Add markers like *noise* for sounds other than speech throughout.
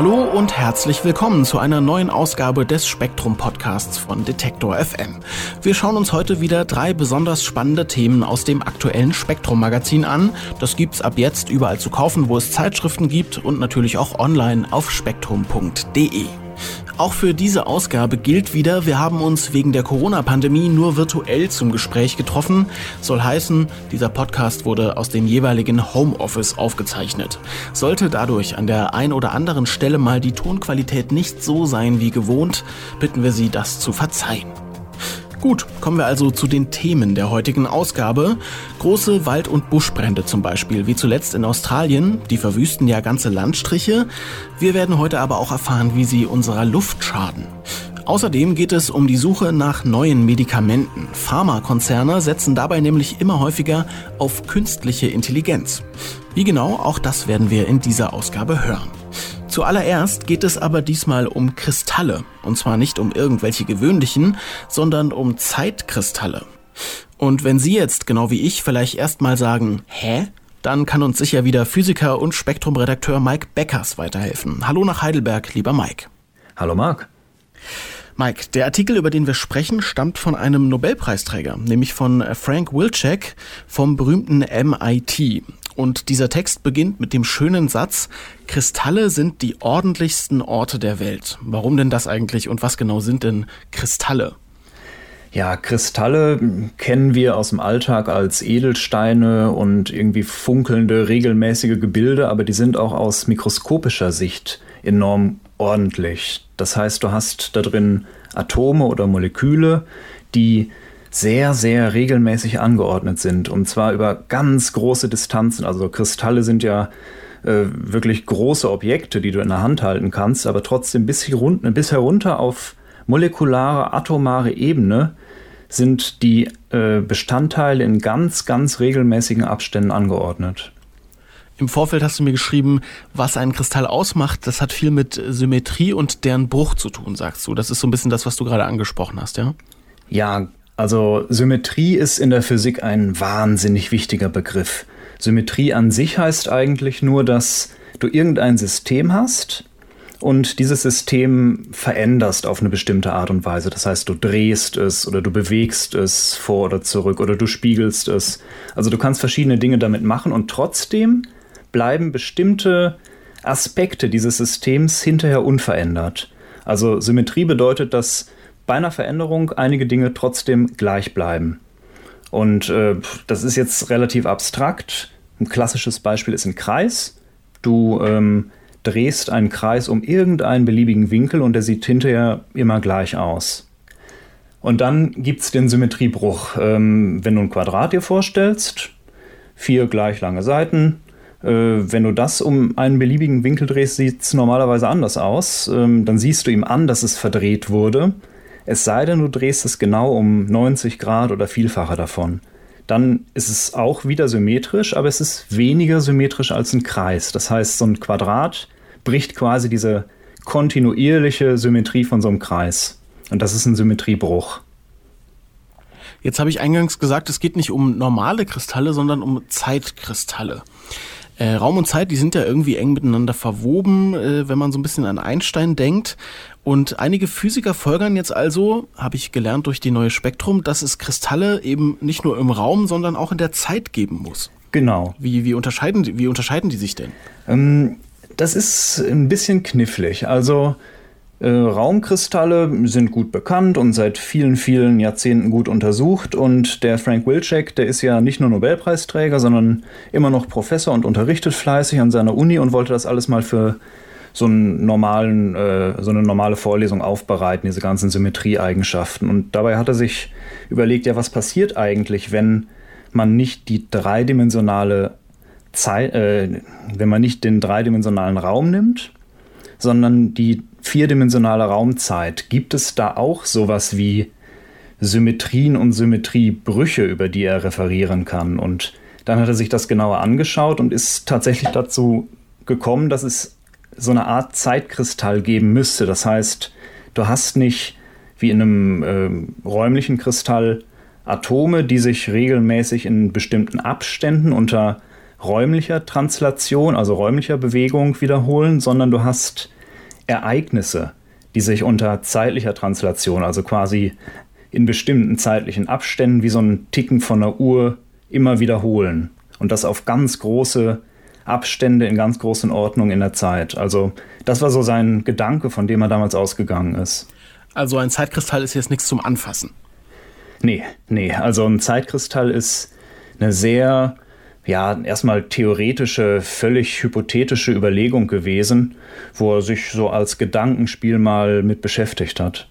Hallo und herzlich willkommen zu einer neuen Ausgabe des Spektrum Podcasts von Detektor FM. Wir schauen uns heute wieder drei besonders spannende Themen aus dem aktuellen Spektrum Magazin an. Das gibt's ab jetzt überall zu kaufen, wo es Zeitschriften gibt und natürlich auch online auf spektrum.de. Auch für diese Ausgabe gilt wieder, wir haben uns wegen der Corona-Pandemie nur virtuell zum Gespräch getroffen. Soll heißen, dieser Podcast wurde aus dem jeweiligen Homeoffice aufgezeichnet. Sollte dadurch an der ein oder anderen Stelle mal die Tonqualität nicht so sein wie gewohnt, bitten wir Sie, das zu verzeihen. Gut, kommen wir also zu den Themen der heutigen Ausgabe. Große Wald- und Buschbrände zum Beispiel, wie zuletzt in Australien, die verwüsten ja ganze Landstriche. Wir werden heute aber auch erfahren, wie sie unserer Luft schaden. Außerdem geht es um die Suche nach neuen Medikamenten. Pharmakonzerne setzen dabei nämlich immer häufiger auf künstliche Intelligenz. Wie genau, auch das werden wir in dieser Ausgabe hören. Zuallererst geht es aber diesmal um Kristalle. Und zwar nicht um irgendwelche gewöhnlichen, sondern um Zeitkristalle. Und wenn Sie jetzt, genau wie ich, vielleicht erstmal sagen, hä? Dann kann uns sicher wieder Physiker und Spektrumredakteur Mike Beckers weiterhelfen. Hallo nach Heidelberg, lieber Mike. Hallo Marc. Mike, der Artikel, über den wir sprechen, stammt von einem Nobelpreisträger, nämlich von Frank Wilczek vom berühmten MIT. Und dieser Text beginnt mit dem schönen Satz, Kristalle sind die ordentlichsten Orte der Welt. Warum denn das eigentlich und was genau sind denn Kristalle? Ja, Kristalle kennen wir aus dem Alltag als Edelsteine und irgendwie funkelnde, regelmäßige Gebilde, aber die sind auch aus mikroskopischer Sicht enorm ordentlich. Das heißt, du hast da drin Atome oder Moleküle, die sehr, sehr regelmäßig angeordnet sind. Und zwar über ganz große Distanzen. Also Kristalle sind ja äh, wirklich große Objekte, die du in der Hand halten kannst, aber trotzdem bis, herunter, bis herunter auf molekulare, atomare Ebene sind die äh, Bestandteile in ganz, ganz regelmäßigen Abständen angeordnet. Im Vorfeld hast du mir geschrieben, was einen Kristall ausmacht, das hat viel mit Symmetrie und deren Bruch zu tun, sagst du. Das ist so ein bisschen das, was du gerade angesprochen hast, ja? Ja, also Symmetrie ist in der Physik ein wahnsinnig wichtiger Begriff. Symmetrie an sich heißt eigentlich nur, dass du irgendein System hast und dieses System veränderst auf eine bestimmte Art und Weise. Das heißt, du drehst es oder du bewegst es vor oder zurück oder du spiegelst es. Also du kannst verschiedene Dinge damit machen und trotzdem bleiben bestimmte Aspekte dieses Systems hinterher unverändert. Also Symmetrie bedeutet, dass bei einer Veränderung einige Dinge trotzdem gleich bleiben. Und äh, das ist jetzt relativ abstrakt. Ein klassisches Beispiel ist ein Kreis. Du ähm, drehst einen Kreis um irgendeinen beliebigen Winkel und der sieht hinterher immer gleich aus. Und dann gibt es den Symmetriebruch. Ähm, wenn du ein Quadrat dir vorstellst, vier gleich lange Seiten, äh, wenn du das um einen beliebigen Winkel drehst, sieht es normalerweise anders aus. Ähm, dann siehst du ihm an, dass es verdreht wurde. Es sei denn, du drehst es genau um 90 Grad oder Vielfache davon. Dann ist es auch wieder symmetrisch, aber es ist weniger symmetrisch als ein Kreis. Das heißt, so ein Quadrat bricht quasi diese kontinuierliche Symmetrie von so einem Kreis. Und das ist ein Symmetriebruch. Jetzt habe ich eingangs gesagt, es geht nicht um normale Kristalle, sondern um Zeitkristalle. Äh, Raum und Zeit, die sind ja irgendwie eng miteinander verwoben, äh, wenn man so ein bisschen an Einstein denkt. Und einige Physiker folgern jetzt also, habe ich gelernt durch die neue Spektrum, dass es Kristalle eben nicht nur im Raum, sondern auch in der Zeit geben muss. Genau. Wie, wie, unterscheiden, wie unterscheiden die sich denn? Ähm, das ist ein bisschen knifflig. Also äh, Raumkristalle sind gut bekannt und seit vielen, vielen Jahrzehnten gut untersucht. Und der Frank Wilczek, der ist ja nicht nur Nobelpreisträger, sondern immer noch Professor und unterrichtet fleißig an seiner Uni und wollte das alles mal für so, normalen, äh, so eine normale Vorlesung aufbereiten, diese ganzen Symmetrieeigenschaften. Und dabei hat er sich überlegt, ja, was passiert eigentlich, wenn man nicht die dreidimensionale Zeit, äh, wenn man nicht den dreidimensionalen Raum nimmt, sondern die vierdimensionale Raumzeit. Gibt es da auch sowas wie Symmetrien und Symmetriebrüche, über die er referieren kann. Und dann hat er sich das genauer angeschaut und ist tatsächlich dazu gekommen, dass es so eine Art Zeitkristall geben müsste. Das heißt, du hast nicht wie in einem äh, räumlichen Kristall Atome, die sich regelmäßig in bestimmten Abständen unter räumlicher Translation, also räumlicher Bewegung wiederholen, sondern du hast Ereignisse, die sich unter zeitlicher Translation, also quasi in bestimmten zeitlichen Abständen wie so ein Ticken von einer Uhr immer wiederholen. Und das auf ganz große Abstände in ganz großen Ordnungen in der Zeit. Also das war so sein Gedanke, von dem er damals ausgegangen ist. Also ein Zeitkristall ist jetzt nichts zum Anfassen. Nee, nee. Also ein Zeitkristall ist eine sehr, ja, erstmal theoretische, völlig hypothetische Überlegung gewesen, wo er sich so als Gedankenspiel mal mit beschäftigt hat.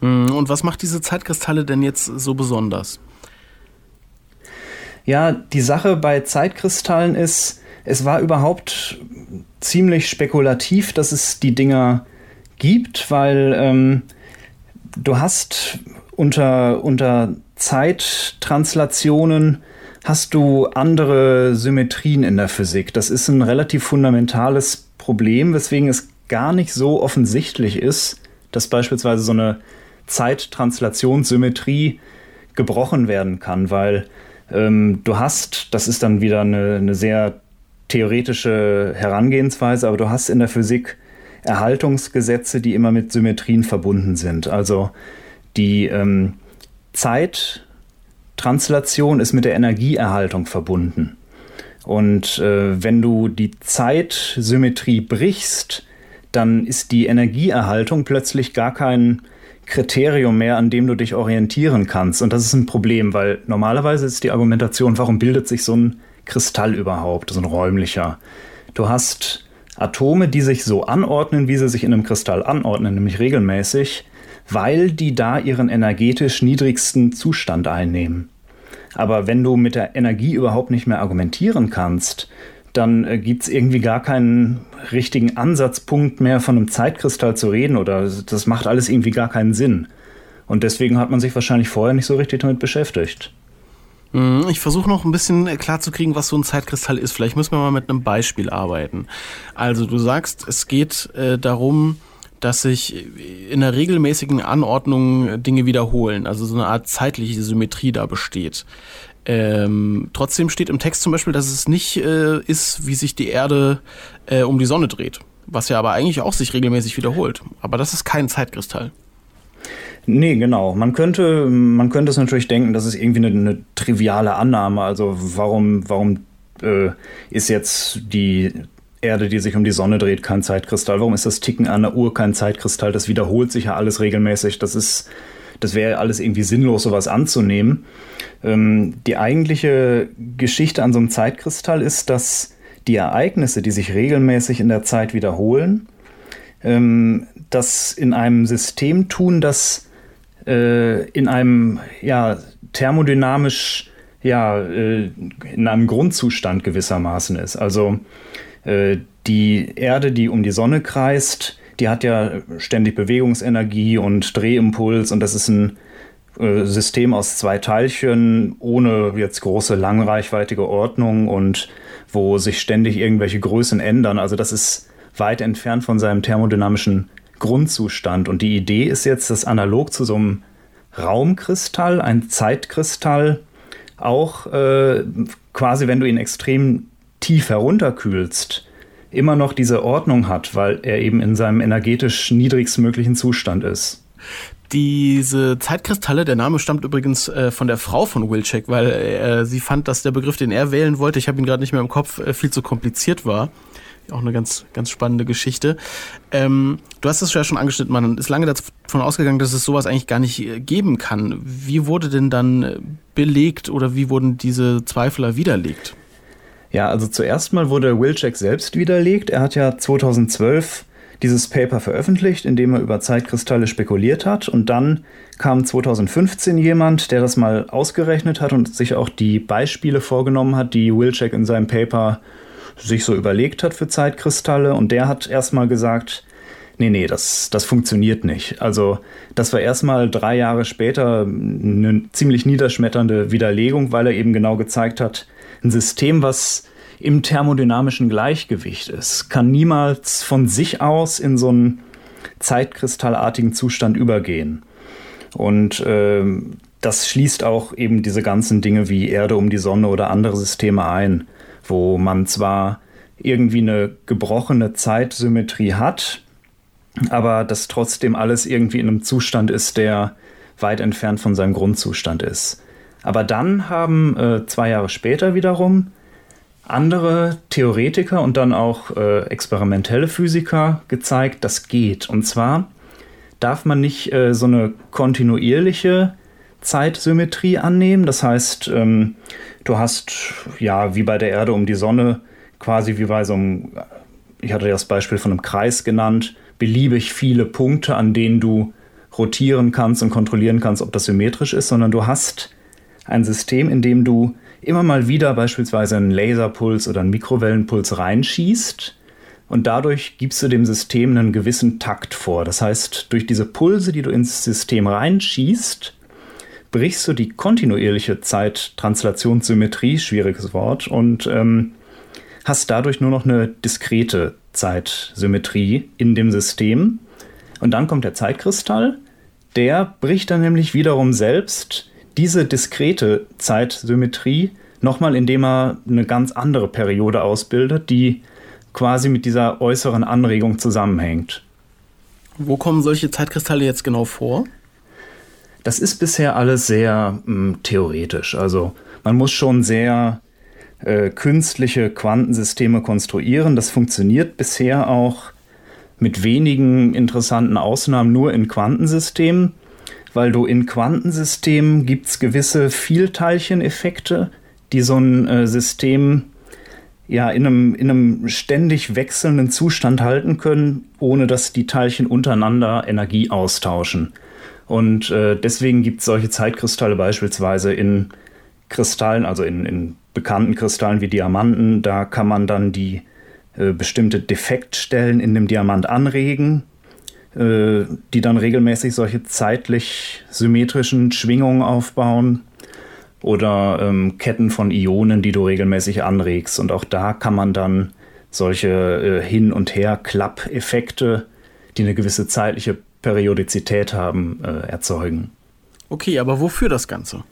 Hm, und was macht diese Zeitkristalle denn jetzt so besonders? Ja, die Sache bei Zeitkristallen ist, es war überhaupt ziemlich spekulativ, dass es die Dinger gibt, weil ähm, du hast unter, unter Zeittranslationen hast du andere Symmetrien in der Physik. Das ist ein relativ fundamentales Problem, weswegen es gar nicht so offensichtlich ist, dass beispielsweise so eine Zeittranslationssymmetrie gebrochen werden kann, weil ähm, du hast, das ist dann wieder eine, eine sehr theoretische Herangehensweise, aber du hast in der Physik Erhaltungsgesetze, die immer mit Symmetrien verbunden sind. Also die ähm, Zeittranslation ist mit der Energieerhaltung verbunden. Und äh, wenn du die Zeitsymmetrie brichst, dann ist die Energieerhaltung plötzlich gar kein Kriterium mehr, an dem du dich orientieren kannst. Und das ist ein Problem, weil normalerweise ist die Argumentation, warum bildet sich so ein Kristall überhaupt, so ein räumlicher. Du hast Atome, die sich so anordnen, wie sie sich in einem Kristall anordnen, nämlich regelmäßig, weil die da ihren energetisch niedrigsten Zustand einnehmen. Aber wenn du mit der Energie überhaupt nicht mehr argumentieren kannst, dann äh, gibt es irgendwie gar keinen richtigen Ansatzpunkt mehr von einem Zeitkristall zu reden oder das macht alles irgendwie gar keinen Sinn. Und deswegen hat man sich wahrscheinlich vorher nicht so richtig damit beschäftigt. Mhm, ich versuche noch ein bisschen klarzukriegen, was so ein Zeitkristall ist. Vielleicht müssen wir mal mit einem Beispiel arbeiten. Also du sagst, es geht äh, darum, dass sich in einer regelmäßigen Anordnung Dinge wiederholen, also so eine Art zeitliche Symmetrie da besteht. Ähm, trotzdem steht im Text zum Beispiel, dass es nicht äh, ist, wie sich die Erde äh, um die Sonne dreht, was ja aber eigentlich auch sich regelmäßig wiederholt. Aber das ist kein Zeitkristall. Nee, genau. Man könnte, man könnte es natürlich denken, das ist irgendwie eine, eine triviale Annahme. Also warum, warum äh, ist jetzt die Erde, die sich um die Sonne dreht, kein Zeitkristall? Warum ist das Ticken an der Uhr kein Zeitkristall? Das wiederholt sich ja alles regelmäßig. Das ist, das wäre alles irgendwie sinnlos, sowas anzunehmen. Ähm, die eigentliche Geschichte an so einem Zeitkristall ist, dass die Ereignisse, die sich regelmäßig in der Zeit wiederholen, ähm, das in einem System tun, das äh, in einem ja, thermodynamisch ja, äh, in einem Grundzustand gewissermaßen ist. Also die Erde, die um die Sonne kreist, die hat ja ständig Bewegungsenergie und Drehimpuls und das ist ein äh, System aus zwei Teilchen ohne jetzt große langreichweitige Ordnung und wo sich ständig irgendwelche Größen ändern. Also das ist weit entfernt von seinem thermodynamischen Grundzustand. Und die Idee ist jetzt, dass analog zu so einem Raumkristall, ein Zeitkristall, auch äh, quasi, wenn du ihn extrem tief herunterkühlst, immer noch diese Ordnung hat, weil er eben in seinem energetisch niedrigstmöglichen Zustand ist. Diese Zeitkristalle, der Name stammt übrigens äh, von der Frau von Wilczek, weil äh, sie fand, dass der Begriff, den er wählen wollte, ich habe ihn gerade nicht mehr im Kopf, äh, viel zu kompliziert war. Auch eine ganz, ganz spannende Geschichte. Ähm, du hast es ja schon angeschnitten, man ist lange davon ausgegangen, dass es sowas eigentlich gar nicht äh, geben kann. Wie wurde denn dann äh, belegt oder wie wurden diese Zweifler widerlegt? Ja, also zuerst mal wurde Wilczek selbst widerlegt. Er hat ja 2012 dieses Paper veröffentlicht, in dem er über Zeitkristalle spekuliert hat. Und dann kam 2015 jemand, der das mal ausgerechnet hat und sich auch die Beispiele vorgenommen hat, die Wilczek in seinem Paper sich so überlegt hat für Zeitkristalle. Und der hat erstmal gesagt, nee, nee, das, das funktioniert nicht. Also das war erstmal drei Jahre später eine ziemlich niederschmetternde Widerlegung, weil er eben genau gezeigt hat, ein System, was im thermodynamischen Gleichgewicht ist, kann niemals von sich aus in so einen zeitkristallartigen Zustand übergehen. Und äh, das schließt auch eben diese ganzen Dinge wie Erde um die Sonne oder andere Systeme ein, wo man zwar irgendwie eine gebrochene Zeitsymmetrie hat, aber das trotzdem alles irgendwie in einem Zustand ist, der weit entfernt von seinem Grundzustand ist. Aber dann haben äh, zwei Jahre später wiederum andere Theoretiker und dann auch äh, experimentelle Physiker gezeigt, das geht. Und zwar darf man nicht äh, so eine kontinuierliche Zeitsymmetrie annehmen. Das heißt, ähm, du hast ja wie bei der Erde um die Sonne quasi wie bei so einem, ich hatte das Beispiel von einem Kreis genannt, beliebig viele Punkte, an denen du rotieren kannst und kontrollieren kannst, ob das symmetrisch ist, sondern du hast ein System, in dem du immer mal wieder beispielsweise einen Laserpuls oder einen Mikrowellenpuls reinschießt und dadurch gibst du dem System einen gewissen Takt vor. Das heißt, durch diese Pulse, die du ins System reinschießt, brichst du die kontinuierliche Zeittranslationssymmetrie, schwieriges Wort, und ähm, hast dadurch nur noch eine diskrete Zeitsymmetrie in dem System. Und dann kommt der Zeitkristall, der bricht dann nämlich wiederum selbst diese diskrete Zeitsymmetrie nochmal, indem er eine ganz andere Periode ausbildet, die quasi mit dieser äußeren Anregung zusammenhängt. Wo kommen solche Zeitkristalle jetzt genau vor? Das ist bisher alles sehr mh, hm, theoretisch. Also man muss schon sehr äh, künstliche Quantensysteme konstruieren. Das funktioniert bisher auch mit wenigen interessanten Ausnahmen nur in Quantensystemen, weil du in Quantensystemen gibt es gewisse Vielteilcheneffekte, die so ein äh, System ja in einem, in einem ständig wechselnden Zustand halten können, ohne dass die Teilchen untereinander Energie austauschen. Und äh, deswegen gibt es solche Zeitkristalle beispielsweise in Kristallen, also in, in bekannten Kristallen wie Diamanten. Da kann man dann die äh, bestimmte Defektstellen in dem Diamant anregen, äh, die dann regelmäßig solche zeitlich symmetrischen Schwingungen aufbauen oder ähm, Ketten von Ionen, die du regelmäßig anregst. Und auch da kann man dann solche äh, Hin- und Her-Klapp-Effekte, die eine gewisse zeitliche Periodizität haben, äh, erzeugen. Okay, aber wofür das Ganze?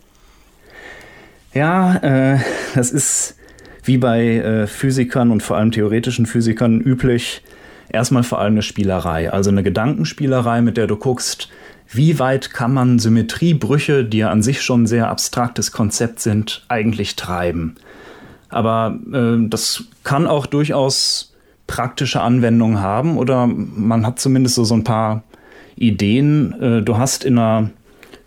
Ja, äh, das ist wie bei äh, Physikern und vor allem theoretischen Physikern üblich, erstmal vor allem eine Spielerei. Also eine Gedankenspielerei, mit der du guckst, wie weit kann man Symmetriebrüche, die ja an sich schon ein sehr abstraktes Konzept sind, eigentlich treiben. Aber äh, das kann auch durchaus praktische Anwendungen haben oder man hat zumindest so, so ein paar Ideen. Äh, du hast in einer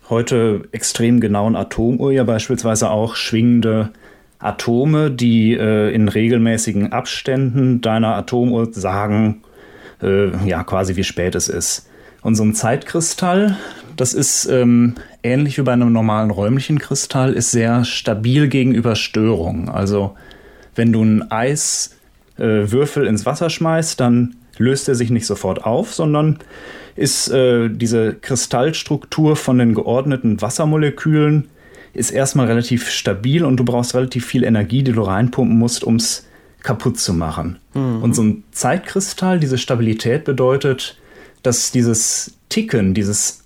heute extrem genauen Atomuhr ja beispielsweise auch schwingende Atome, die äh, in regelmäßigen Abständen deiner Atomuhr sagen, äh, ja, quasi wie spät es ist. Und so ein Zeitkristall, das ist ähm, ähnlich wie bei einem normalen räumlichen Kristall, ist sehr stabil gegenüber Störungen. Also wenn du einen Eiswürfel äh, ins Wasser schmeißt, dann löst er sich nicht sofort auf, sondern ist äh, diese Kristallstruktur von den geordneten Wassermolekülen ist erstmal relativ stabil und du brauchst relativ viel Energie, die du reinpumpen musst, um es kaputt zu machen. Mhm. Und so ein Zeitkristall, diese Stabilität bedeutet, dass dieses Ticken, dieses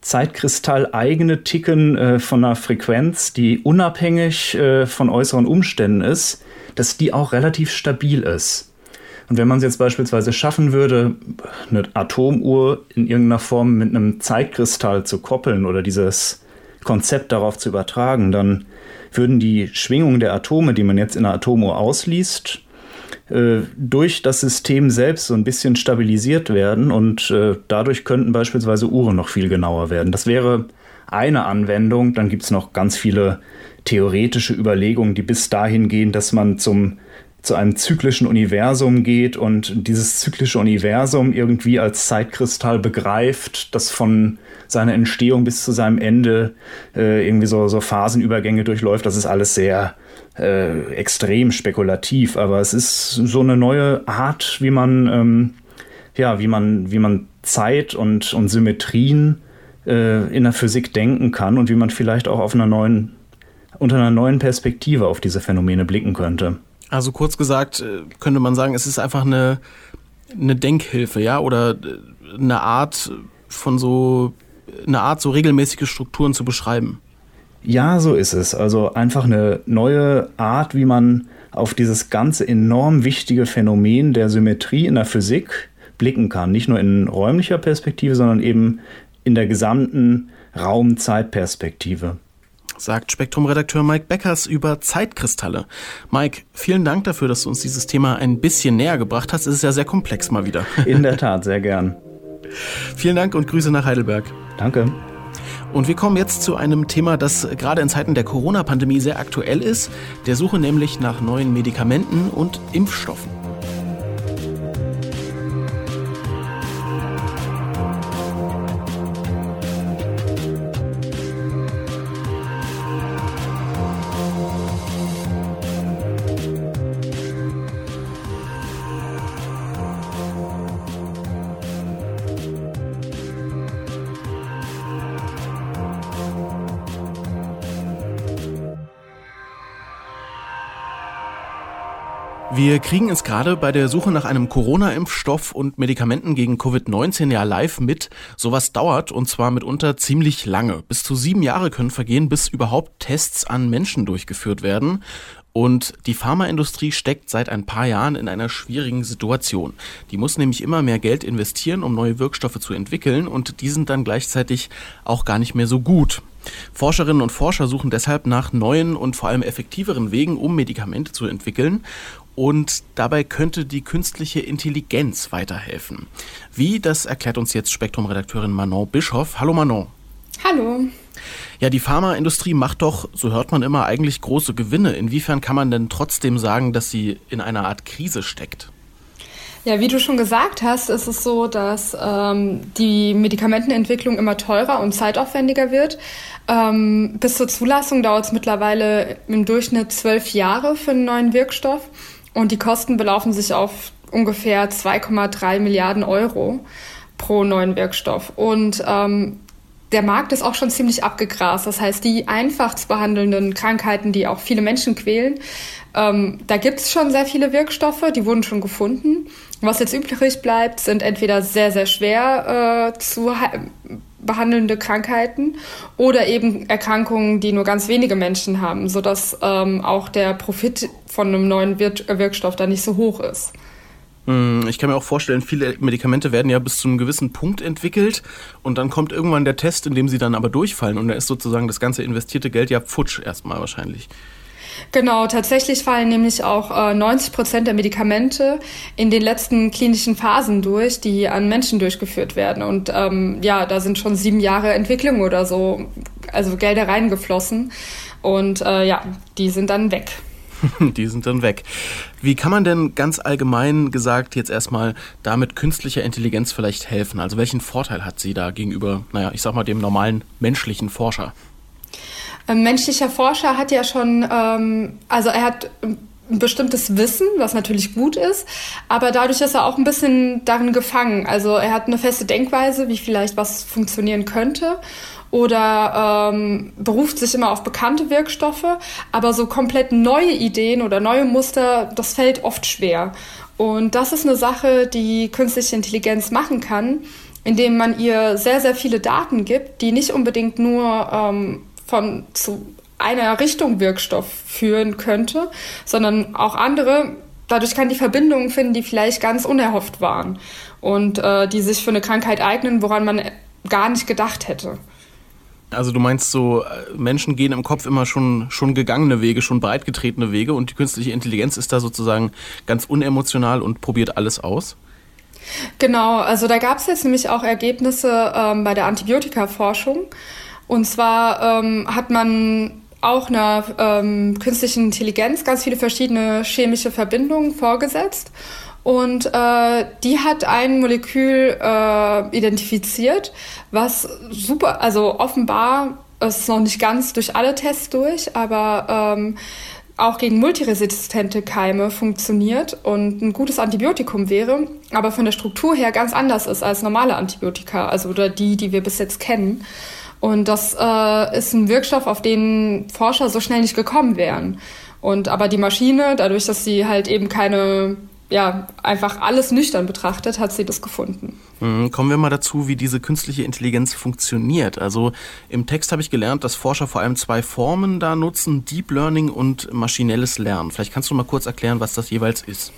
Zeitkristall eigene Ticken äh, von einer Frequenz, die unabhängig äh, von äußeren Umständen ist, dass die auch relativ stabil ist. Und wenn man es jetzt beispielsweise schaffen würde, eine Atomuhr in irgendeiner Form mit einem Zeitkristall zu koppeln oder dieses Konzept darauf zu übertragen, dann würden die Schwingungen der Atome, die man jetzt in einer Atomuhr ausliest, äh, durch das System selbst so ein bisschen stabilisiert werden und äh, dadurch könnten beispielsweise Uhren noch viel genauer werden. Das wäre eine Anwendung. Dann gibt es noch ganz viele theoretische Überlegungen, die bis dahin gehen, dass man zum zu einem zyklischen Universum geht und dieses zyklische Universum irgendwie als Zeitkristall begreift, das von seiner Entstehung bis zu seinem Ende äh, irgendwie so, so Phasenübergänge durchläuft. Das ist alles sehr äh, extrem spekulativ, aber es ist so eine neue Art, wie man ähm, ja, wie man, wie man Zeit und, und Symmetrien äh, in der Physik denken kann und wie man vielleicht auch auf einer neuen, unter einer neuen Perspektive auf diese Phänomene blicken könnte. Also kurz gesagt, äh, könnte man sagen, es ist einfach eine, eine Denkhilfe, ja, oder äh, eine Art von so, eine Art, so regelmäßige Strukturen zu beschreiben. Ja, so ist es. Also einfach eine neue Art, wie man auf dieses ganze enorm wichtige Phänomen der Symmetrie in der Physik blicken kann. Nicht nur in räumlicher Perspektive, sondern eben in der gesamten Raum-Zeit-Perspektive. Sagt Spektrum-Redakteur Mike Beckers über Zeitkristalle. Mike, vielen Dank dafür, dass du uns dieses Thema ein bisschen näher gebracht hast. Es ist ja sehr komplex mal wieder. *laughs* In der Tat, sehr gern. vielen Dank und Grüße nach Heidelberg. Danke. Und wir kommen jetzt zu einem Thema, das gerade in Zeiten der Corona-Pandemie sehr aktuell ist, der Suche nämlich nach neuen Medikamenten und Impfstoffen. Wir kriegen es gerade bei der Suche nach einem Corona-Impfstoff und Medikamenten gegen Covid-19 ja live mit. Sowas dauert und zwar mitunter ziemlich lange. Bis zu sieben Jahre können vergehen, bis überhaupt Tests an Menschen durchgeführt werden. Und die Pharmaindustrie steckt seit ein paar Jahren in einer schwierigen Situation. Die muss nämlich immer mehr Geld investieren, um neue Wirkstoffe zu entwickeln und die sind dann gleichzeitig auch gar nicht mehr so gut. Forscherinnen und Forscher suchen deshalb nach neuen und vor allem effektiveren Wegen, um Medikamente zu entwickeln. Und dabei könnte die künstliche Intelligenz weiterhelfen. Wie, das erklärt uns jetzt Spektrum-Redakteurin Manon Bischoff. Hallo Manon. Hallo. Ja, die Pharmaindustrie macht doch, so hört man immer, eigentlich große Gewinne. Inwiefern kann man denn trotzdem sagen, dass sie in einer Art Krise steckt? Ja, wie du schon gesagt hast, ist es so, dass ähm, die Medikamentenentwicklung immer teurer und zeitaufwendiger wird. Ähm, bis zur Zulassung dauert es mittlerweile im Durchschnitt zwölf Jahre für einen neuen Wirkstoff. Und die Kosten belaufen sich auf ungefähr 2,3 Milliarden Euro pro neuen Wirkstoff. Und ähm, der Markt ist auch schon ziemlich abgegrast. Das heißt, die einfach zu behandelnden Krankheiten, die auch viele Menschen quälen, ähm, da gibt es schon sehr viele Wirkstoffe, die wurden schon gefunden. Was jetzt übrig bleibt, sind entweder sehr, sehr schwer äh, zu behandelnde Krankheiten oder eben Erkrankungen, die nur ganz wenige Menschen haben, sodass ähm, auch der Profit von einem neuen Wir Wirkstoff da nicht so hoch ist. Hm, ich kann mir auch vorstellen, viele Medikamente werden ja bis zu einem gewissen Punkt entwickelt und dann kommt irgendwann der Test, in dem sie dann aber durchfallen und da ist sozusagen das ganze investierte Geld ja futsch erstmal wahrscheinlich. Genau, tatsächlich fallen nämlich auch äh, 90 Prozent der Medikamente in den letzten klinischen Phasen durch, die an Menschen durchgeführt werden. Und ähm, ja, da sind schon sieben Jahre Entwicklung oder so, also Gelder reingeflossen. Und äh, ja, die sind dann weg. *laughs* die sind dann weg. Wie kann man denn ganz allgemein gesagt jetzt erstmal damit künstlicher Intelligenz vielleicht helfen? Also welchen Vorteil hat sie da gegenüber, naja, ich sag mal, dem normalen menschlichen Forscher? Ein menschlicher Forscher hat ja schon, ähm, also er hat ein bestimmtes Wissen, was natürlich gut ist, aber dadurch ist er auch ein bisschen darin gefangen. Also er hat eine feste Denkweise, wie vielleicht was funktionieren könnte oder ähm, beruft sich immer auf bekannte Wirkstoffe, aber so komplett neue Ideen oder neue Muster, das fällt oft schwer. Und das ist eine Sache, die künstliche Intelligenz machen kann, indem man ihr sehr, sehr viele Daten gibt, die nicht unbedingt nur ähm, von zu einer Richtung Wirkstoff führen könnte, sondern auch andere. Dadurch kann die Verbindungen finden, die vielleicht ganz unerhofft waren und äh, die sich für eine Krankheit eignen, woran man gar nicht gedacht hätte. Also du meinst so, äh, Menschen gehen im Kopf immer schon, schon gegangene Wege, schon breitgetretene Wege und die künstliche Intelligenz ist da sozusagen ganz unemotional und probiert alles aus? Genau, also da gab es jetzt nämlich auch Ergebnisse ähm, bei der Antibiotikaforschung. Und zwar ähm, hat man auch einer ähm, künstlichen Intelligenz ganz viele verschiedene chemische Verbindungen vorgesetzt. Und äh, die hat ein Molekül äh, identifiziert, was super, also offenbar ist noch nicht ganz durch alle Tests durch, aber ähm, auch gegen multiresistente Keime funktioniert und ein gutes Antibiotikum wäre, aber von der Struktur her ganz anders ist als normale Antibiotika, also oder die, die wir bis jetzt kennen. Und das äh, ist ein Wirkstoff, auf den Forscher so schnell nicht gekommen wären. Und aber die Maschine, dadurch, dass sie halt eben keine ja, einfach alles nüchtern betrachtet, hat sie das gefunden. Mhm, kommen wir mal dazu, wie diese künstliche Intelligenz funktioniert. Also im Text habe ich gelernt, dass Forscher vor allem zwei Formen da nutzen, Deep Learning und maschinelles Lernen. Vielleicht kannst du mal kurz erklären, was das jeweils ist.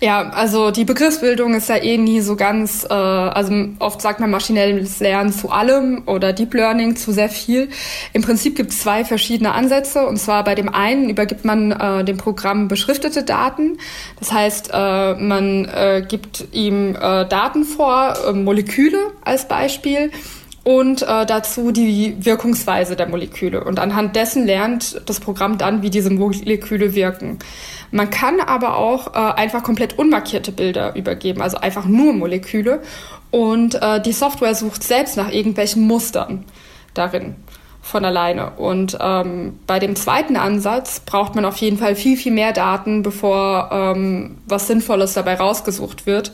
Ja, also die Begriffsbildung ist ja eh nie so ganz, äh, also oft sagt man maschinelles Lernen zu allem oder Deep Learning zu sehr viel. Im Prinzip gibt es zwei verschiedene Ansätze und zwar bei dem einen übergibt man äh, dem Programm beschriftete Daten. Das heißt, äh, man äh, gibt ihm äh, Daten vor, äh, Moleküle als Beispiel und äh, dazu die Wirkungsweise der Moleküle. Und anhand dessen lernt das Programm dann, wie diese Moleküle wirken. Man kann aber auch äh, einfach komplett unmarkierte Bilder übergeben, also einfach nur Moleküle. Und äh, die Software sucht selbst nach irgendwelchen Mustern darin von alleine. Und ähm, bei dem zweiten Ansatz braucht man auf jeden Fall viel, viel mehr Daten, bevor ähm, was Sinnvolles dabei rausgesucht wird,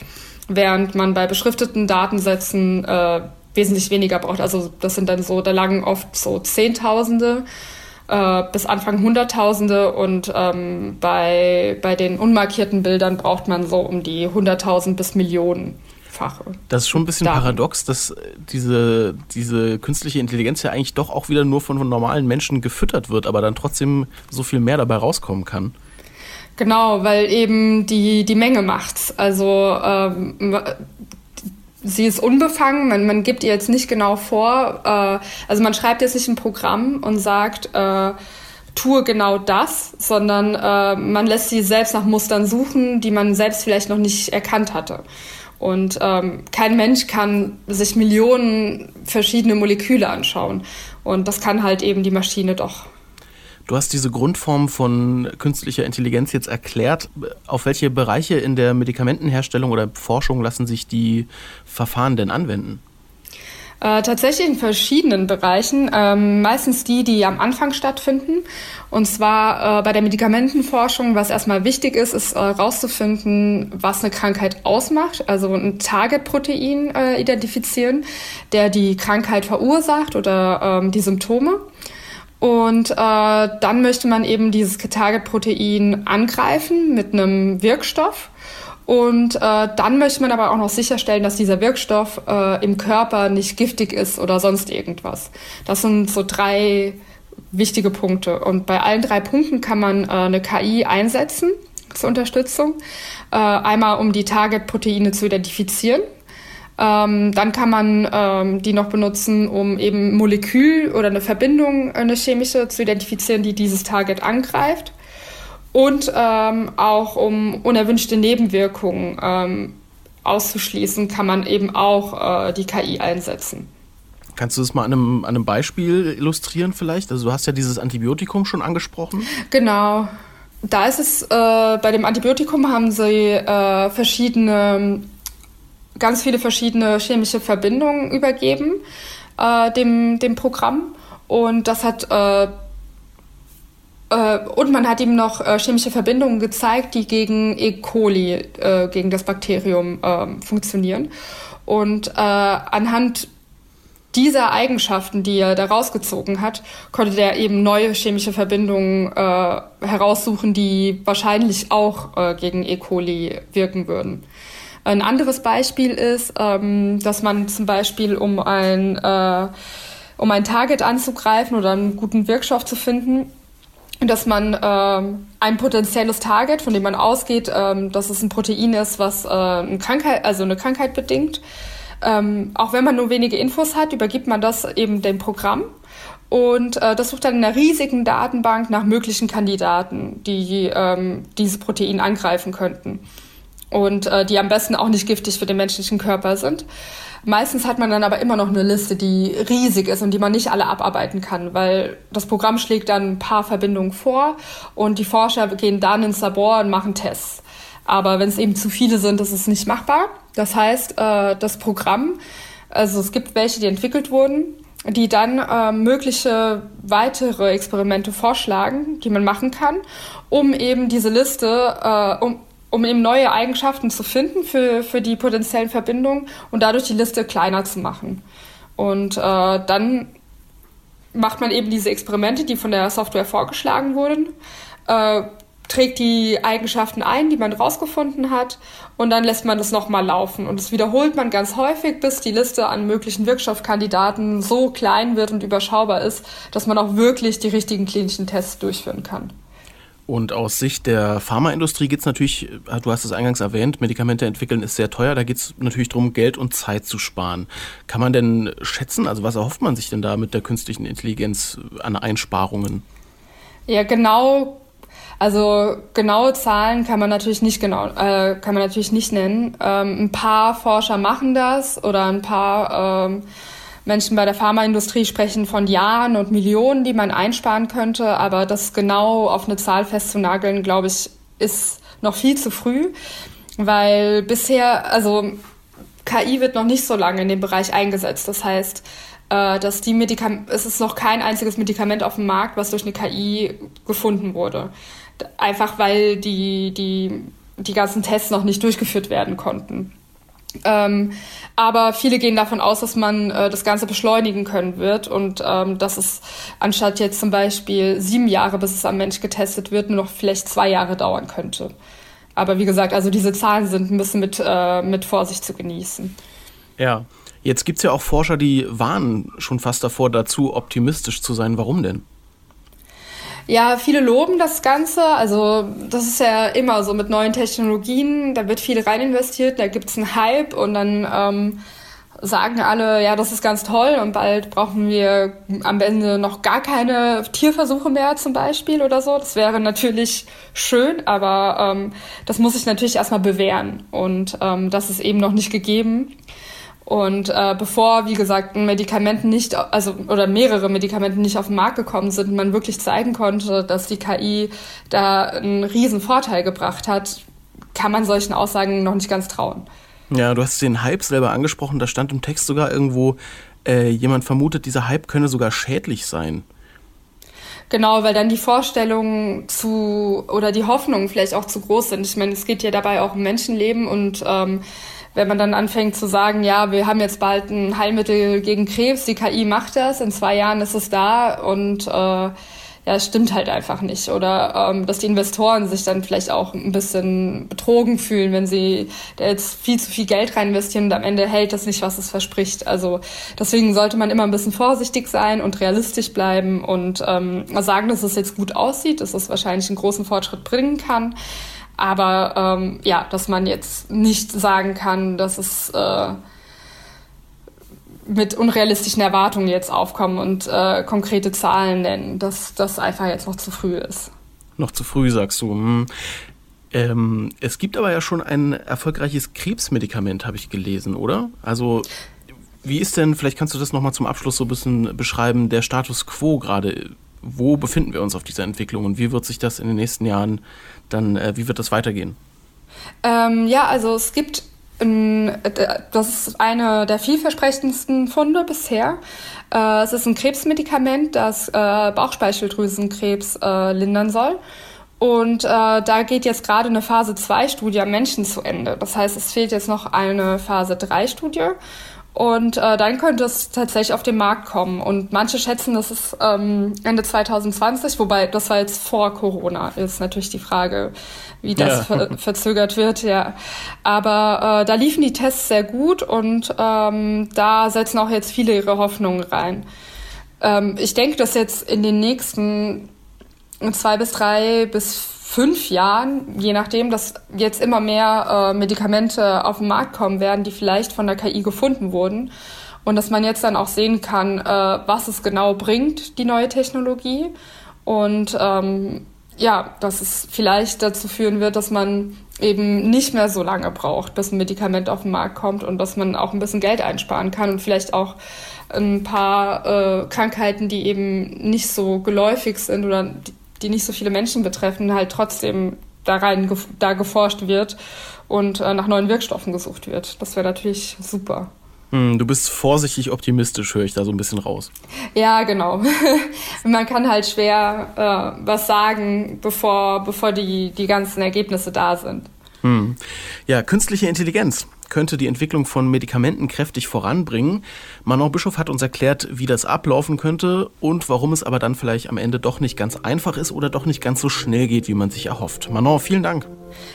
während man bei beschrifteten Datensätzen äh, wesentlich weniger braucht. Also das sind dann so, da lagen oft so Zehntausende äh, bis Anfang Hunderttausende und ähm, bei, bei den unmarkierten Bildern braucht man so um die Hunderttausend bis Millionen. Das ist schon ein bisschen Daten. paradox, dass diese, diese künstliche Intelligenz ja eigentlich doch auch wieder nur von normalen Menschen gefüttert wird, aber dann trotzdem so viel mehr dabei rauskommen kann. Genau, weil eben die, die Menge macht's. Also ähm, sie ist unbefangen, man, man gibt ihr jetzt nicht genau vor, äh, also man schreibt jetzt nicht ein Programm und sagt, äh, tue genau das, sondern äh, man lässt sie selbst nach Mustern suchen, die man selbst vielleicht noch nicht erkannt hatte. Und ähm, kein Mensch kann sich Millionen verschiedene Moleküle anschauen. Und das kann halt eben die Maschine doch. Du hast diese Grundform von künstlicher Intelligenz jetzt erklärt. Auf welche Bereiche in der Medikamentenherstellung oder Forschung lassen sich die Verfahren denn anwenden? Äh, tatsächlich in verschiedenen Bereichen, ähm, meistens die, die am Anfang stattfinden. Und zwar äh, bei der Medikamentenforschung, was erstmal wichtig ist, ist herauszufinden, äh, was eine Krankheit ausmacht, also ein Target-Protein äh, identifizieren, der die Krankheit verursacht oder ähm, die Symptome. Und äh, dann möchte man eben dieses Target-Protein angreifen mit einem Wirkstoff. Und äh, dann möchte man aber auch noch sicherstellen, dass dieser Wirkstoff äh, im Körper nicht giftig ist oder sonst irgendwas. Das sind so drei wichtige Punkte. Und bei allen drei Punkten kann man äh, eine KI einsetzen zur Unterstützung. Äh, einmal, um die Target-Proteine zu identifizieren. Ähm, dann kann man ähm, die noch benutzen, um eben Molekül oder eine Verbindung, eine chemische zu identifizieren, die dieses Target angreift. Und ähm, auch um unerwünschte Nebenwirkungen ähm, auszuschließen, kann man eben auch äh, die KI einsetzen. Kannst du das mal an einem, an einem Beispiel illustrieren vielleicht? Also du hast ja dieses Antibiotikum schon angesprochen. Genau. Da ist es, äh, bei dem Antibiotikum haben sie äh, verschiedene ganz viele verschiedene chemische Verbindungen übergeben äh, dem, dem Programm. Und das hat äh, äh, und man hat ihm noch äh, chemische Verbindungen gezeigt, die gegen E. coli, äh, gegen das Bakterium ähm, funktionieren. Und anhand dieser Eigenschaften, die er da rausgezogen hat, konnte er eben neue chemische Verbindungen heraussuchen, die wahrscheinlich auch gegen E. coli wirken würden. Ein anderes Beispiel ist, ähm, dass man zum Beispiel, um ein, äh, um ein Target anzugreifen oder einen guten Wirkstoff zu finden, dass man ähm, ein potenzielles Target, von dem man ausgeht, ähm, dass es ein Protein ist, was äh, eine Krankheit, also eine Krankheit bedingt. Ähm, auch wenn man nur wenige Infos hat, übergibt man das eben dem Programm. Und äh, das sucht dann in einer riesigen Datenbank nach möglichen Kandidaten, die ähm, dieses Protein angreifen könnten und äh, die am besten auch nicht giftig für den menschlichen Körper sind. Meistens hat man dann aber immer noch eine Liste, die riesig ist und die man nicht alle abarbeiten kann, weil das Programm schlägt dann ein paar Verbindungen vor und die Forscher gehen dann ins Labor und machen Tests. Aber wenn es eben zu viele sind, ist es nicht machbar. Das heißt, äh, das Programm, also es gibt welche, die entwickelt wurden, die dann äh, mögliche weitere Experimente vorschlagen, die man machen kann, um eben diese Liste, äh, um, um eben neue Eigenschaften zu finden für, für die potenziellen Verbindungen und dadurch die Liste kleiner zu machen. Und äh, dann macht man eben diese Experimente, die von der Software vorgeschlagen wurden, äh, trägt die Eigenschaften ein, die man rausgefunden hat, und dann lässt man das nochmal laufen. Und das wiederholt man ganz häufig, bis die Liste an möglichen Wirkstoffkandidaten so klein wird und überschaubar ist, dass man auch wirklich die richtigen klinischen Tests durchführen kann. Und aus Sicht der Pharmaindustrie geht es natürlich, äh, du hast es eingangs erwähnt, Medikamente entwickeln ist sehr teuer. Da geht es natürlich darum, Geld und Zeit zu sparen. Kann man denn schätzen, also was erhofft man sich denn da mit der künstlichen Intelligenz an Einsparungen? Ja, genau. Also genaue Zahlen kann man natürlich nicht genau, äh, kann man natürlich nicht nennen. Ähm, ein paar Forscher machen das oder ein paar ähm, Menschen bei der Pharmaindustrie sprechen von Jahren und Millionen, die man einsparen könnte, aber das genau auf eine Zahl festzunageln, glaube ich, ist noch viel zu früh, weil bisher, also KI wird noch nicht so lange in dem Bereich eingesetzt. Das heißt, äh, dass die Medikam es ist noch kein einziges Medikament auf dem Markt, was durch eine KI gefunden wurde. Einfach weil die, die, die ganzen Tests noch nicht durchgeführt werden konnten. Ähm, aber viele gehen davon aus, dass man äh, das Ganze beschleunigen können wird und ähm, dass es anstatt jetzt zum Beispiel sieben Jahre, bis es am Mensch getestet wird, nur noch vielleicht zwei Jahre dauern könnte. Aber wie gesagt, also diese Zahlen sind ein bisschen mit, äh, mit Vorsicht zu genießen. Ja, jetzt gibt es ja auch Forscher, die warnen schon fast davor, dazu optimistisch zu sein. Warum denn? Ja, viele loben das Ganze. Also das ist ja immer so mit neuen Technologien. Da wird viel rein investiert, da gibt's einen Hype und dann ähm, sagen alle, ja, das ist ganz toll und bald brauchen wir am Ende noch gar keine Tierversuche mehr zum Beispiel oder so. Das wäre natürlich schön, aber ähm, das muss sich natürlich erstmal bewähren und ähm, das ist eben noch nicht gegeben. Und äh, bevor, wie gesagt, ein Medikament nicht, also oder mehrere Medikamente nicht auf den Markt gekommen sind, man wirklich zeigen konnte, dass die KI da einen riesen Vorteil gebracht hat, kann man solchen Aussagen noch nicht ganz trauen. Ja, du hast den Hype selber angesprochen, da stand im Text sogar irgendwo, äh, jemand vermutet, dieser Hype könne sogar schädlich sein. Genau, weil dann die Vorstellungen zu oder die Hoffnungen vielleicht auch zu groß sind. Ich meine, es geht ja dabei auch um Menschenleben und ähm, wenn man dann anfängt zu sagen, ja, wir haben jetzt bald ein Heilmittel gegen Krebs, die KI macht das, in zwei Jahren ist es da und äh, ja, es stimmt halt einfach nicht. Oder ähm, dass die Investoren sich dann vielleicht auch ein bisschen betrogen fühlen, wenn sie da jetzt viel zu viel Geld rein investieren und am Ende hält das nicht, was es verspricht. Also deswegen sollte man immer ein bisschen vorsichtig sein und realistisch bleiben und ähm, sagen, dass es jetzt gut aussieht, dass es wahrscheinlich einen großen Fortschritt bringen kann. Aber ähm, ja, dass man jetzt nicht sagen kann, dass es äh, mit unrealistischen Erwartungen jetzt aufkommen und äh, konkrete Zahlen nennen, dass das einfach jetzt noch zu früh ist. Noch zu früh, sagst du. Hm. Ähm, es gibt aber ja schon ein erfolgreiches Krebsmedikament, habe ich gelesen, oder? Also wie ist denn, vielleicht kannst du das nochmal zum Abschluss so ein bisschen beschreiben, der Status quo gerade? Wo befinden wir uns auf dieser Entwicklung und wie wird sich das in den nächsten Jahren dann äh, wie wird das weitergehen? Ähm, ja, also es gibt ein, das ist eine der vielversprechendsten Funde bisher. Äh, es ist ein Krebsmedikament, das äh, Bauchspeicheldrüsenkrebs äh, lindern soll. Und äh, da geht jetzt gerade eine Phase 2 Studie am Menschen zu Ende. Das heißt, es fehlt jetzt noch eine Phase 3 Studie. Und äh, dann könnte es tatsächlich auf den Markt kommen. Und manche schätzen, dass es ähm, Ende 2020, wobei das war jetzt vor Corona, ist natürlich die Frage, wie das ja. ver verzögert wird, ja. Aber äh, da liefen die Tests sehr gut und ähm, da setzen auch jetzt viele ihre Hoffnungen rein. Ähm, ich denke, dass jetzt in den nächsten zwei bis drei bis fünf Jahren, je nachdem, dass jetzt immer mehr äh, Medikamente auf den Markt kommen werden, die vielleicht von der KI gefunden wurden. Und dass man jetzt dann auch sehen kann, äh, was es genau bringt, die neue Technologie. Und ähm, ja, dass es vielleicht dazu führen wird, dass man eben nicht mehr so lange braucht, bis ein Medikament auf den Markt kommt und dass man auch ein bisschen Geld einsparen kann und vielleicht auch ein paar äh, Krankheiten, die eben nicht so geläufig sind oder die, nicht so viele Menschen betreffen, halt trotzdem da rein da geforscht wird und äh, nach neuen Wirkstoffen gesucht wird. Das wäre natürlich super. Hm, du bist vorsichtig optimistisch, höre ich da so ein bisschen raus. Ja, genau. *laughs* Man kann halt schwer äh, was sagen, bevor, bevor die, die ganzen Ergebnisse da sind. Hm. Ja, künstliche Intelligenz könnte die Entwicklung von Medikamenten kräftig voranbringen. Manon Bischof hat uns erklärt, wie das ablaufen könnte und warum es aber dann vielleicht am Ende doch nicht ganz einfach ist oder doch nicht ganz so schnell geht, wie man sich erhofft. Manon, vielen Dank.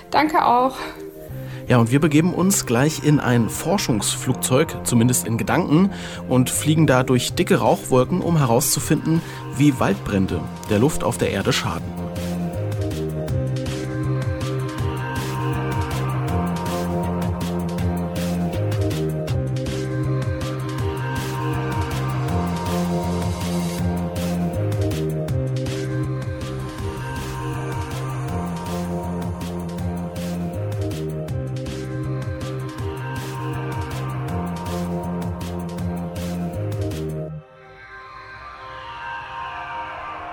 Danke auch. Ja, und wir begeben uns gleich in ein Forschungsflugzeug, zumindest in Gedanken, und fliegen da durch dicke Rauchwolken, um herauszufinden, wie Waldbrände der Luft auf der Erde schaden.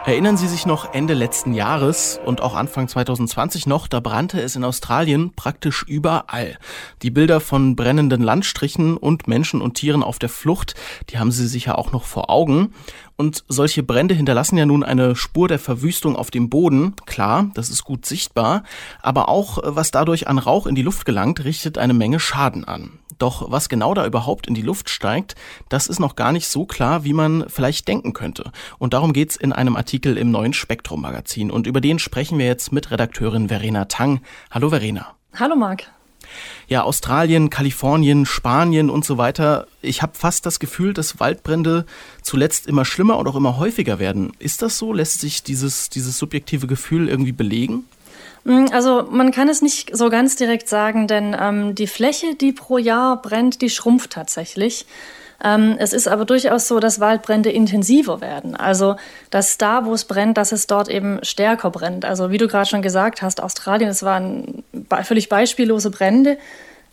Erinnern Sie sich noch Ende letzten Jahres und auch Anfang 2020 noch, da brannte es in Australien praktisch überall. Die Bilder von brennenden Landstrichen und Menschen und Tieren auf der Flucht, die haben Sie sicher auch noch vor Augen. Und solche Brände hinterlassen ja nun eine Spur der Verwüstung auf dem Boden. Klar, das ist gut sichtbar. Aber auch, was dadurch an Rauch in die Luft gelangt, richtet eine Menge Schaden an. Doch was genau da überhaupt in die Luft steigt, das ist noch gar nicht so klar, wie man vielleicht denken könnte. Und darum geht's in einem Artikel im neuen Spektrum Magazin. Und über den sprechen wir jetzt mit Redakteurin Verena Tang. Hallo Verena. Hallo Marc ja, Australien, Kalifornien, Spanien und so weiter. Ich habe fast das Gefühl, dass Waldbrände zuletzt immer schlimmer und auch immer häufiger werden. Ist das so? Lässt sich dieses, dieses subjektive Gefühl irgendwie belegen? Mm, also man kann es nicht so ganz direkt sagen, denn ähm, die Fläche, die pro Jahr brennt, die schrumpft tatsächlich. Ähm, es ist aber durchaus so, dass Waldbrände intensiver werden. Also, dass da, wo es brennt, dass es dort eben stärker brennt. Also, wie du gerade schon gesagt hast, Australien, es waren völlig beispiellose Brände.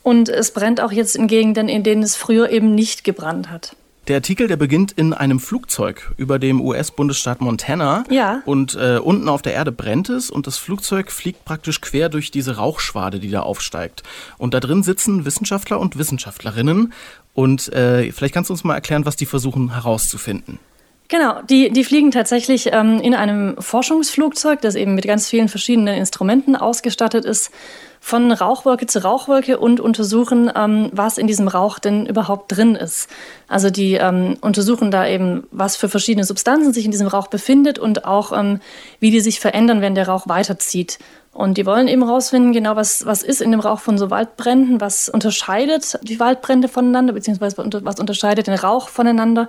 Und es brennt auch jetzt in Gegenden, in denen es früher eben nicht gebrannt hat. Der Artikel, der beginnt in einem Flugzeug über dem US-Bundesstaat Montana. Ja. Und äh, unten auf der Erde brennt es und das Flugzeug fliegt praktisch quer durch diese Rauchschwade, die da aufsteigt. Und da drin sitzen Wissenschaftler und Wissenschaftlerinnen und äh, vielleicht kannst du uns mal erklären, was die versuchen herauszufinden. Genau, die, die fliegen tatsächlich ähm, in einem Forschungsflugzeug, das eben mit ganz vielen verschiedenen Instrumenten ausgestattet ist, von Rauchwolke zu Rauchwolke und untersuchen, ähm, was in diesem Rauch denn überhaupt drin ist. Also die ähm, untersuchen da eben, was für verschiedene Substanzen sich in diesem Rauch befindet und auch, ähm, wie die sich verändern, wenn der Rauch weiterzieht. Und die wollen eben herausfinden, genau was, was ist in dem Rauch von so Waldbränden, was unterscheidet die Waldbrände voneinander, beziehungsweise was unterscheidet den Rauch voneinander.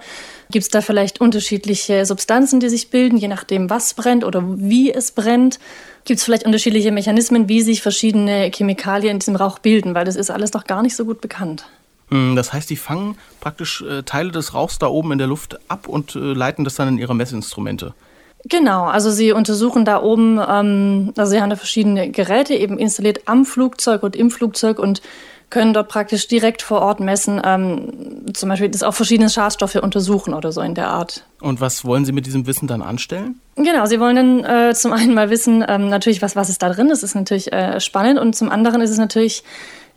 Gibt es da vielleicht unterschiedliche Substanzen, die sich bilden, je nachdem, was brennt oder wie es brennt? Gibt es vielleicht unterschiedliche Mechanismen, wie sich verschiedene Chemikalien in diesem Rauch bilden, weil das ist alles noch gar nicht so gut bekannt. Hm, das heißt, die fangen praktisch äh, Teile des Rauchs da oben in der Luft ab und äh, leiten das dann in ihre Messinstrumente. Genau, also sie untersuchen da oben, ähm, also sie haben da verschiedene Geräte eben installiert am Flugzeug und im Flugzeug und können dort praktisch direkt vor Ort messen, ähm, zum Beispiel das auch verschiedene Schadstoffe untersuchen oder so in der Art. Und was wollen Sie mit diesem Wissen dann anstellen? Genau, Sie wollen dann äh, zum einen mal wissen, ähm, natürlich, was, was ist da drin, das ist natürlich äh, spannend und zum anderen ist es natürlich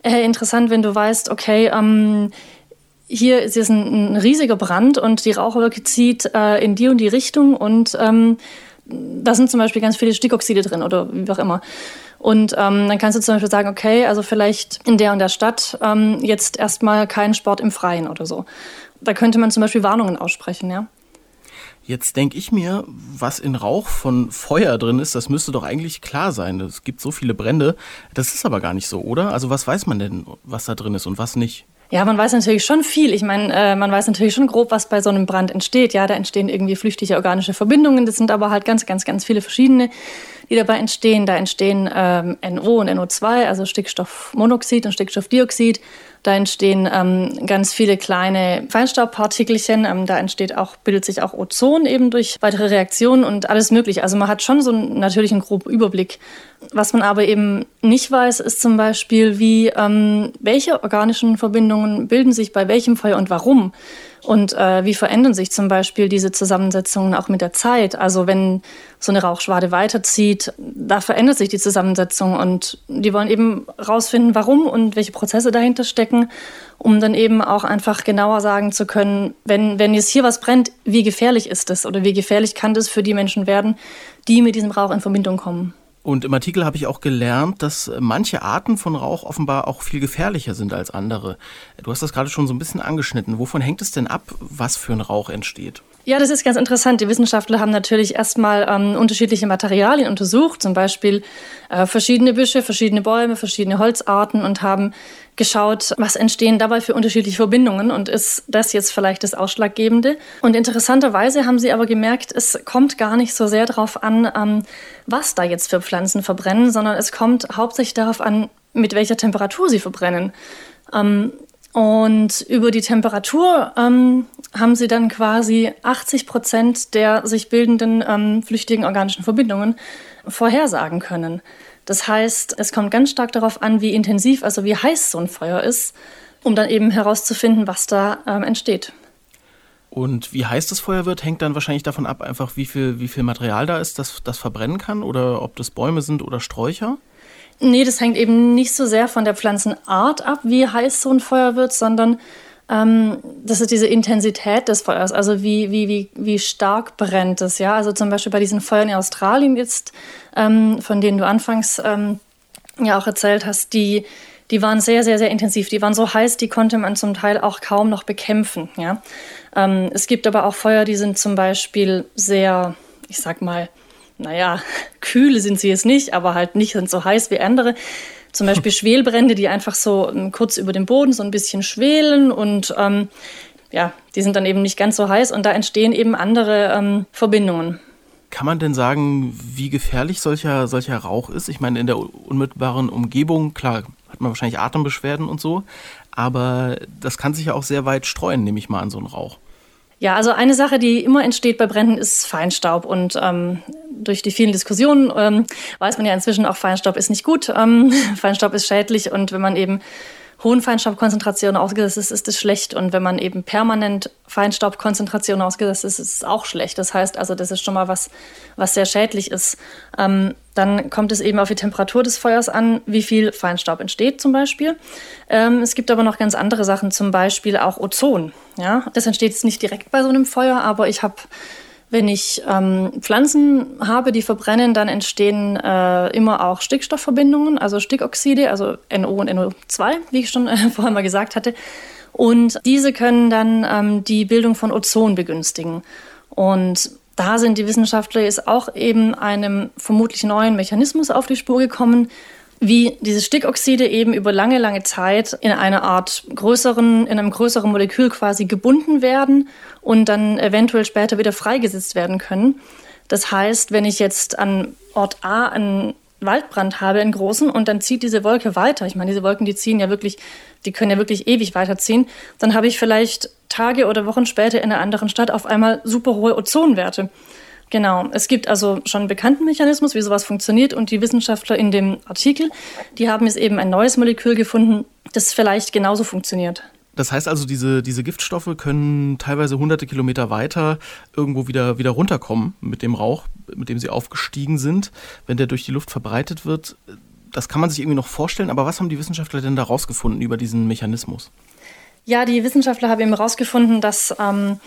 äh, interessant, wenn du weißt, okay, ähm, hier ist jetzt ein, ein, riesiger Brand und die Rauchwolke zieht äh, in die und die Richtung und ähm, da sind zum Beispiel ganz viele Stickoxide drin oder wie auch immer. Und ähm, dann kannst du zum Beispiel sagen, okay, also vielleicht in der und der Stadt ähm, jetzt erstmal keinen Sport im Freien oder so. Da könnte man zum Beispiel Warnungen aussprechen, ja. Jetzt denke ich mir, was in Rauch von Feuer drin ist, das müsste doch eigentlich klar sein. Es gibt so viele Brände. Das ist aber gar nicht so, oder? Also was weiß man denn, was da drin ist und was nicht? Ja, man weiß natürlich schon viel. Ich meine, äh, man weiß natürlich schon grob, was bei so einem Brand entsteht. Ja, da entstehen irgendwie flüchtige organische Verbindungen. Das sind aber halt ganz, ganz, ganz viele verschiedene, die dabei entstehen. Da entstehen ähm, NO und NO2, also Stickstoffmonoxid und Stickstoffdioxid. Da entstehen ähm, ganz viele kleine Feinstaubpartikelchen. Ähm, da entsteht auch, bildet sich auch Ozon eben durch weitere Reaktionen und alles mögliche. Also man hat schon so einen, natürlich einen groben Überblick. Was man aber eben nicht weiß, ist zum Beispiel, wie, ähm, welche organischen Verbindungen bilden sich bei welchem Feuer und warum. Und äh, wie verändern sich zum Beispiel diese Zusammensetzungen auch mit der Zeit? Also wenn so eine Rauchschwade weiterzieht, da verändert sich die Zusammensetzung und die wollen eben rausfinden, warum und welche Prozesse dahinter stecken, um dann eben auch einfach genauer sagen zu können, wenn, wenn jetzt hier was brennt, wie gefährlich ist es oder wie gefährlich kann das für die Menschen werden, die mit diesem Rauch in Verbindung kommen. Und im Artikel habe ich auch gelernt, dass manche Arten von Rauch offenbar auch viel gefährlicher sind als andere. Du hast das gerade schon so ein bisschen angeschnitten. Wovon hängt es denn ab, was für ein Rauch entsteht? Ja, das ist ganz interessant. Die Wissenschaftler haben natürlich erstmal ähm, unterschiedliche Materialien untersucht, zum Beispiel äh, verschiedene Büsche, verschiedene Bäume, verschiedene Holzarten und haben geschaut, was entstehen dabei für unterschiedliche Verbindungen und ist das jetzt vielleicht das Ausschlaggebende. Und interessanterweise haben sie aber gemerkt, es kommt gar nicht so sehr darauf an, ähm, was da jetzt für Pflanzen verbrennen, sondern es kommt hauptsächlich darauf an, mit welcher Temperatur sie verbrennen. Ähm, und über die Temperatur ähm, haben sie dann quasi 80 Prozent der sich bildenden flüchtigen organischen Verbindungen vorhersagen können. Das heißt, es kommt ganz stark darauf an, wie intensiv, also wie heiß so ein Feuer ist, um dann eben herauszufinden, was da ähm, entsteht. Und wie heiß das Feuer wird, hängt dann wahrscheinlich davon ab, einfach wie viel, wie viel Material da ist, das das verbrennen kann oder ob das Bäume sind oder Sträucher? Nee, das hängt eben nicht so sehr von der Pflanzenart ab, wie heiß so ein Feuer wird, sondern ähm, das ist diese Intensität des Feuers, also wie, wie, wie, wie stark brennt es. Ja? Also zum Beispiel bei diesen Feuern in Australien jetzt, ähm, von denen du anfangs ähm, ja auch erzählt hast, die, die waren sehr, sehr, sehr intensiv. Die waren so heiß, die konnte man zum Teil auch kaum noch bekämpfen. Ja? Ähm, es gibt aber auch Feuer, die sind zum Beispiel sehr, ich sag mal, naja, *laughs* kühle sind sie jetzt nicht, aber halt nicht so heiß wie andere. Zum Beispiel Schwelbrände, die einfach so ähm, kurz über dem Boden so ein bisschen schwelen und ähm, ja, die sind dann eben nicht ganz so heiß und da entstehen eben andere ähm, Verbindungen. Kann man denn sagen, wie gefährlich solcher, solcher Rauch ist? Ich meine, in der unmittelbaren Umgebung, klar, hat man wahrscheinlich Atembeschwerden und so, aber das kann sich ja auch sehr weit streuen, nehme ich mal an, so einen Rauch. Ja, also eine Sache, die immer entsteht bei Bränden, ist Feinstaub. Und ähm, durch die vielen Diskussionen ähm, weiß man ja inzwischen auch, Feinstaub ist nicht gut. Ähm, *laughs* Feinstaub ist schädlich. Und wenn man eben hohen Feinstaubkonzentrationen ausgesetzt ist, ist es schlecht. Und wenn man eben permanent Feinstaubkonzentrationen ausgesetzt ist, ist es auch schlecht. Das heißt also, das ist schon mal was, was sehr schädlich ist. Ähm, dann kommt es eben auf die Temperatur des Feuers an, wie viel Feinstaub entsteht zum Beispiel. Ähm, es gibt aber noch ganz andere Sachen, zum Beispiel auch Ozon. Ja? Das entsteht jetzt nicht direkt bei so einem Feuer, aber ich habe wenn ich ähm, Pflanzen habe, die verbrennen, dann entstehen äh, immer auch Stickstoffverbindungen, also Stickoxide, also NO und NO2, wie ich schon äh, *laughs* vorher mal gesagt hatte. Und diese können dann ähm, die Bildung von Ozon begünstigen. Und da sind die Wissenschaftler jetzt auch eben einem vermutlich neuen Mechanismus auf die Spur gekommen, wie diese Stickoxide eben über lange, lange Zeit in einer Art größeren, in einem größeren Molekül quasi gebunden werden und dann eventuell später wieder freigesetzt werden können. Das heißt, wenn ich jetzt an Ort A einen Waldbrand habe, einen großen, und dann zieht diese Wolke weiter, ich meine, diese Wolken, die ziehen ja wirklich, die können ja wirklich ewig weiterziehen, dann habe ich vielleicht Tage oder Wochen später in einer anderen Stadt auf einmal super hohe Ozonwerte. Genau, es gibt also schon einen bekannten Mechanismus, wie sowas funktioniert und die Wissenschaftler in dem Artikel, die haben jetzt eben ein neues Molekül gefunden, das vielleicht genauso funktioniert. Das heißt also, diese, diese Giftstoffe können teilweise hunderte Kilometer weiter irgendwo wieder, wieder runterkommen mit dem Rauch, mit dem sie aufgestiegen sind, wenn der durch die Luft verbreitet wird. Das kann man sich irgendwie noch vorstellen, aber was haben die Wissenschaftler denn da rausgefunden über diesen Mechanismus? Ja, die Wissenschaftler haben eben herausgefunden, dass ähm,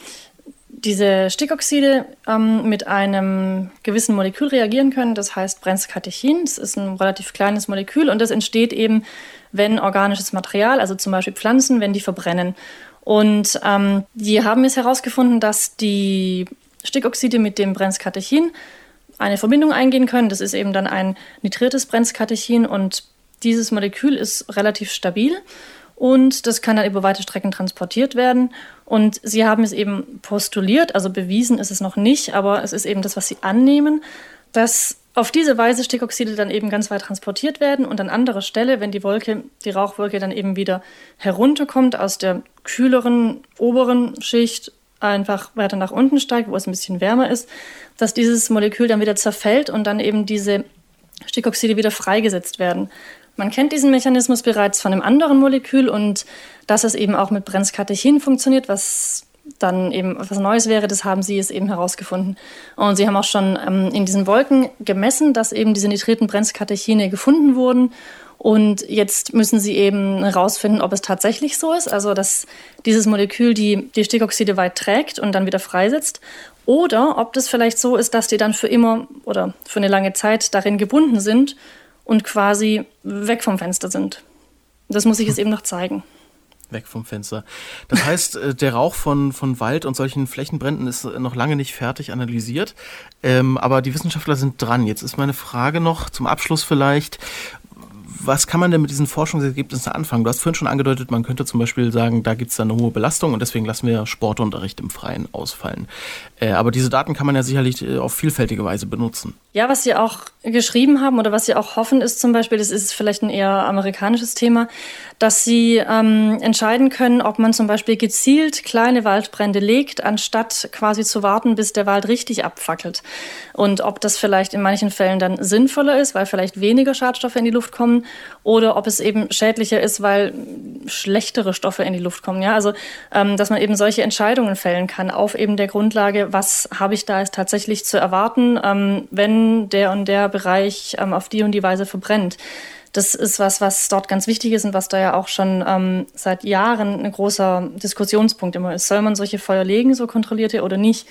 diese Stickoxide ähm, mit einem gewissen Molekül reagieren können. Das heißt Brenzkatechin. Das ist ein relativ kleines Molekül und das entsteht eben, wenn organisches Material, also zum Beispiel Pflanzen, wenn die verbrennen. Und ähm, die haben jetzt herausgefunden, dass die Stickoxide mit dem Brenzkatechin eine Verbindung eingehen können. Das ist eben dann ein nitriertes Brenzkatechin und dieses Molekül ist relativ stabil und das kann dann über weite Strecken transportiert werden. Und sie haben es eben postuliert, also bewiesen ist es noch nicht, aber es ist eben das, was sie annehmen, dass auf diese Weise Stickoxide dann eben ganz weit transportiert werden und an anderer Stelle, wenn die Wolke, die Rauchwolke dann eben wieder herunterkommt aus der kühleren oberen Schicht einfach weiter nach unten steigt, wo es ein bisschen wärmer ist, dass dieses Molekül dann wieder zerfällt und dann eben diese Stickoxide wieder freigesetzt werden. Man kennt diesen Mechanismus bereits von einem anderen Molekül und dass es eben auch mit Brenzkatechin funktioniert, was dann eben was Neues wäre. Das haben sie es eben herausgefunden. Und sie haben auch schon ähm, in diesen Wolken gemessen, dass eben diese nitriten Brenzkatechine gefunden wurden. Und jetzt müssen sie eben herausfinden, ob es tatsächlich so ist, also dass dieses Molekül die, die Stickoxide weit trägt und dann wieder freisetzt. Oder ob das vielleicht so ist, dass die dann für immer oder für eine lange Zeit darin gebunden sind und quasi weg vom Fenster sind. Das muss ich jetzt *laughs* eben noch zeigen. Weg vom Fenster. Das heißt, äh, der Rauch von, von Wald und solchen Flächenbränden ist noch lange nicht fertig analysiert. Ähm, aber die Wissenschaftler sind dran. Jetzt ist meine Frage noch zum Abschluss vielleicht, was kann man denn mit diesen Forschungsergebnissen anfangen? Du hast vorhin schon angedeutet, man könnte zum Beispiel sagen, da gibt es eine hohe Belastung und deswegen lassen wir Sportunterricht im Freien ausfallen. Äh, aber diese Daten kann man ja sicherlich äh, auf vielfältige Weise benutzen. Ja, was Sie auch geschrieben haben oder was Sie auch hoffen, ist zum Beispiel, das ist vielleicht ein eher amerikanisches Thema, dass Sie ähm, entscheiden können, ob man zum Beispiel gezielt kleine Waldbrände legt, anstatt quasi zu warten, bis der Wald richtig abfackelt. Und ob das vielleicht in manchen Fällen dann sinnvoller ist, weil vielleicht weniger Schadstoffe in die Luft kommen, oder ob es eben schädlicher ist, weil schlechtere Stoffe in die Luft kommen. Ja, also ähm, dass man eben solche Entscheidungen fällen kann auf eben der Grundlage, was habe ich da jetzt tatsächlich zu erwarten, ähm, wenn der und der Bereich ähm, auf die und die Weise verbrennt. Das ist was, was dort ganz wichtig ist und was da ja auch schon ähm, seit Jahren ein großer Diskussionspunkt immer ist. Soll man solche Feuer legen, so kontrollierte oder nicht?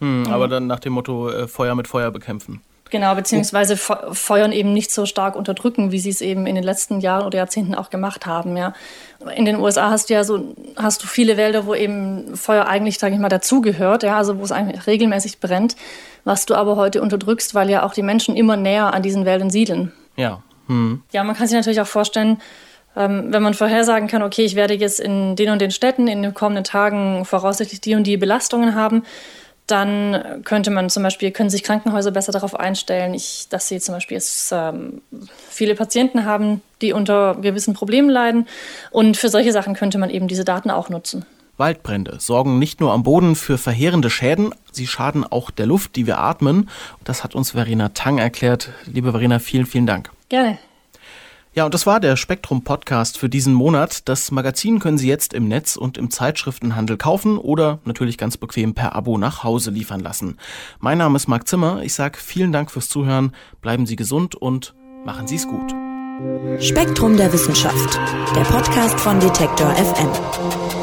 Hm, aber dann nach dem Motto äh, Feuer mit Feuer bekämpfen. Genau, beziehungsweise Feuern eben nicht so stark unterdrücken, wie sie es eben in den letzten Jahren oder Jahrzehnten auch gemacht haben. Ja. In den USA hast du ja so, hast du viele Wälder, wo eben Feuer eigentlich, sage ich mal, dazugehört, ja, also wo es eigentlich regelmäßig brennt, was du aber heute unterdrückst, weil ja auch die Menschen immer näher an diesen Wäldern siedeln. Ja. Hm. Ja, man kann sich natürlich auch vorstellen, ähm, wenn man vorhersagen kann, okay, ich werde jetzt in den und den Städten in den kommenden Tagen voraussichtlich die und die Belastungen haben, dann könnte man zum Beispiel, können sich Krankenhäuser besser darauf einstellen, ich, dass sie zum Beispiel jetzt, ähm, viele Patienten haben, die unter gewissen Problemen leiden. Und für solche Sachen könnte man eben diese Daten auch nutzen. Waldbrände sorgen nicht nur am Boden für verheerende Schäden, sie schaden auch der Luft, die wir atmen. Das hat uns Verena Tang erklärt. Liebe Verena, vielen, vielen Dank. Gerne. Ja, und das war der Spektrum Podcast für diesen Monat. Das Magazin können Sie jetzt im Netz und im Zeitschriftenhandel kaufen oder natürlich ganz bequem per Abo nach Hause liefern lassen. Mein Name ist Marc Zimmer. Ich sage vielen Dank fürs Zuhören. Bleiben Sie gesund und machen Sie es gut. Spektrum der Wissenschaft, der Podcast von Detektor FM.